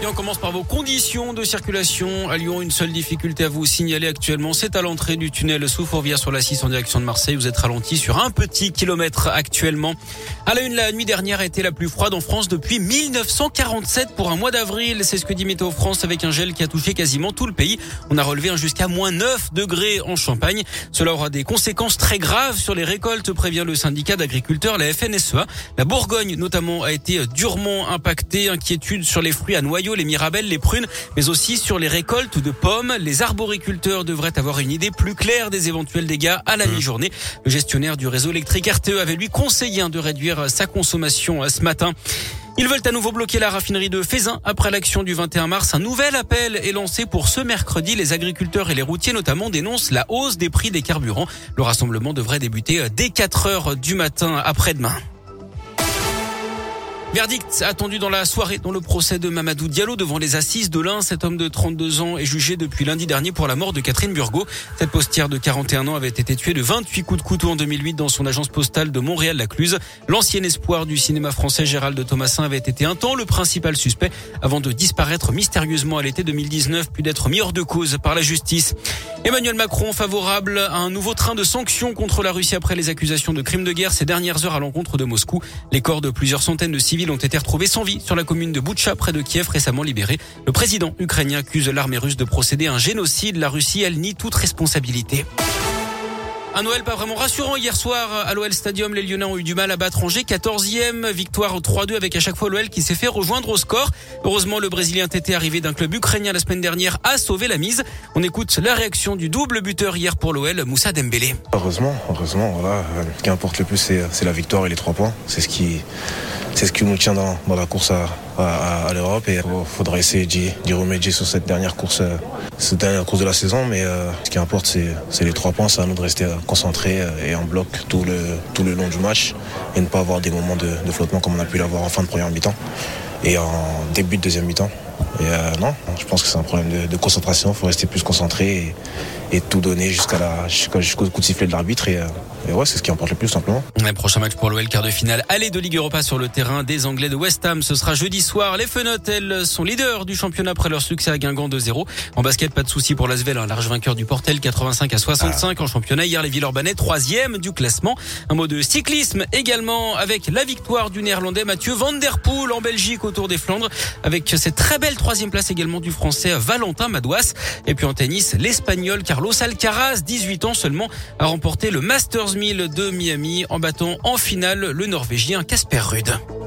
Et on commence par vos conditions de circulation. À Lyon, une seule difficulté à vous signaler actuellement, c'est à l'entrée du tunnel sous Fourvière sur la 6 en direction de Marseille. Vous êtes ralenti sur un petit kilomètre actuellement. À la une, la nuit dernière a été la plus froide en France depuis 1947 pour un mois d'avril. C'est ce que dit Météo France avec un gel qui a touché quasiment tout le pays. On a relevé jusqu'à moins 9 degrés en Champagne. Cela aura des conséquences très graves sur les récoltes, prévient le syndicat d'agriculteurs, la FNSEA. La Bourgogne, notamment, a été durement impactée. Inquiétude sur les fruits à noyaux les mirabelles, les prunes, mais aussi sur les récoltes de pommes. Les arboriculteurs devraient avoir une idée plus claire des éventuels dégâts à la mmh. mi-journée. Le gestionnaire du réseau électrique RTE avait lui conseillé de réduire sa consommation euh, ce matin. Ils veulent à nouveau bloquer la raffinerie de Fézin après l'action du 21 mars. Un nouvel appel est lancé pour ce mercredi. Les agriculteurs et les routiers notamment dénoncent la hausse des prix des carburants. Le rassemblement devrait débuter euh, dès 4 heures du matin après-demain. Verdict attendu dans la soirée dans le procès de Mamadou Diallo devant les assises de l'Ain. Cet homme de 32 ans est jugé depuis lundi dernier pour la mort de Catherine Burgot. Cette postière de 41 ans avait été tuée de 28 coups de couteau en 2008 dans son agence postale de Montréal-la-Cluse. L'ancien espoir du cinéma français Gérald Thomasin avait été un temps le principal suspect avant de disparaître mystérieusement à l'été 2019 puis d'être mis hors de cause par la justice. Emmanuel Macron favorable à un nouveau train de sanctions contre la Russie après les accusations de crimes de guerre ces dernières heures à l'encontre de Moscou. Les corps de plusieurs centaines de civils ont été retrouvés sans vie sur la commune de Boutcha, près de Kiev, récemment libéré. Le président ukrainien accuse l'armée russe de procéder à un génocide. La Russie, elle, nie toute responsabilité. Un Noël pas vraiment rassurant hier soir à l'OL Stadium. Les Lyonnais ont eu du mal à battre Angers. 14e victoire 3-2 avec à chaque fois l'OL qui s'est fait rejoindre au score. Heureusement, le Brésilien TT arrivé d'un club ukrainien la semaine dernière a sauvé la mise. On écoute la réaction du double buteur hier pour l'OL, Moussa Dembélé. Heureusement, heureusement, voilà. Ce qui importe le plus, c'est la victoire et les trois points. C'est ce qui, c'est ce qui nous tient dans, la course à, l'Europe et il faudra essayer d'y remédier sur cette dernière course, euh, cette dernière course de la saison. Mais euh, ce qui importe, c'est les trois points. C'est à nous de rester concentrés euh, et en bloc tout le, tout le long du match et ne pas avoir des moments de, flottement comme on a pu l'avoir en fin de première mi-temps et en début de deuxième mi-temps. Et non, je pense que c'est un problème de, concentration. Il faut rester plus concentré et, tout donner jusqu'à la, jusqu'au coup de sifflet de l'arbitre. Et, et ouais, c'est ce qui importe le plus simplement. Le prochain match pour l'OL, quart de finale, aller de Ligue Europa sur le terrain des Anglais de West Ham. Ce sera jeudi soir. Les Fenotes, elles, sont leaders du championnat après leur succès à Guingamp 2-0. En basket, pas de souci pour l'Asvel, un large vainqueur du Portel, 85 à 65 en championnat. Hier, les Villeurbanais, troisième du classement. Un mot de cyclisme également avec la victoire du néerlandais Mathieu Van Der Poel en Belgique autour des Flandres avec cette très belle troisième place également du français Valentin Madouas. Et puis en tennis, l'espagnol Carlos Alcaraz, 18 ans seulement, a remporté le Masters de Miami en battant en finale le Norvégien Casper Ruud.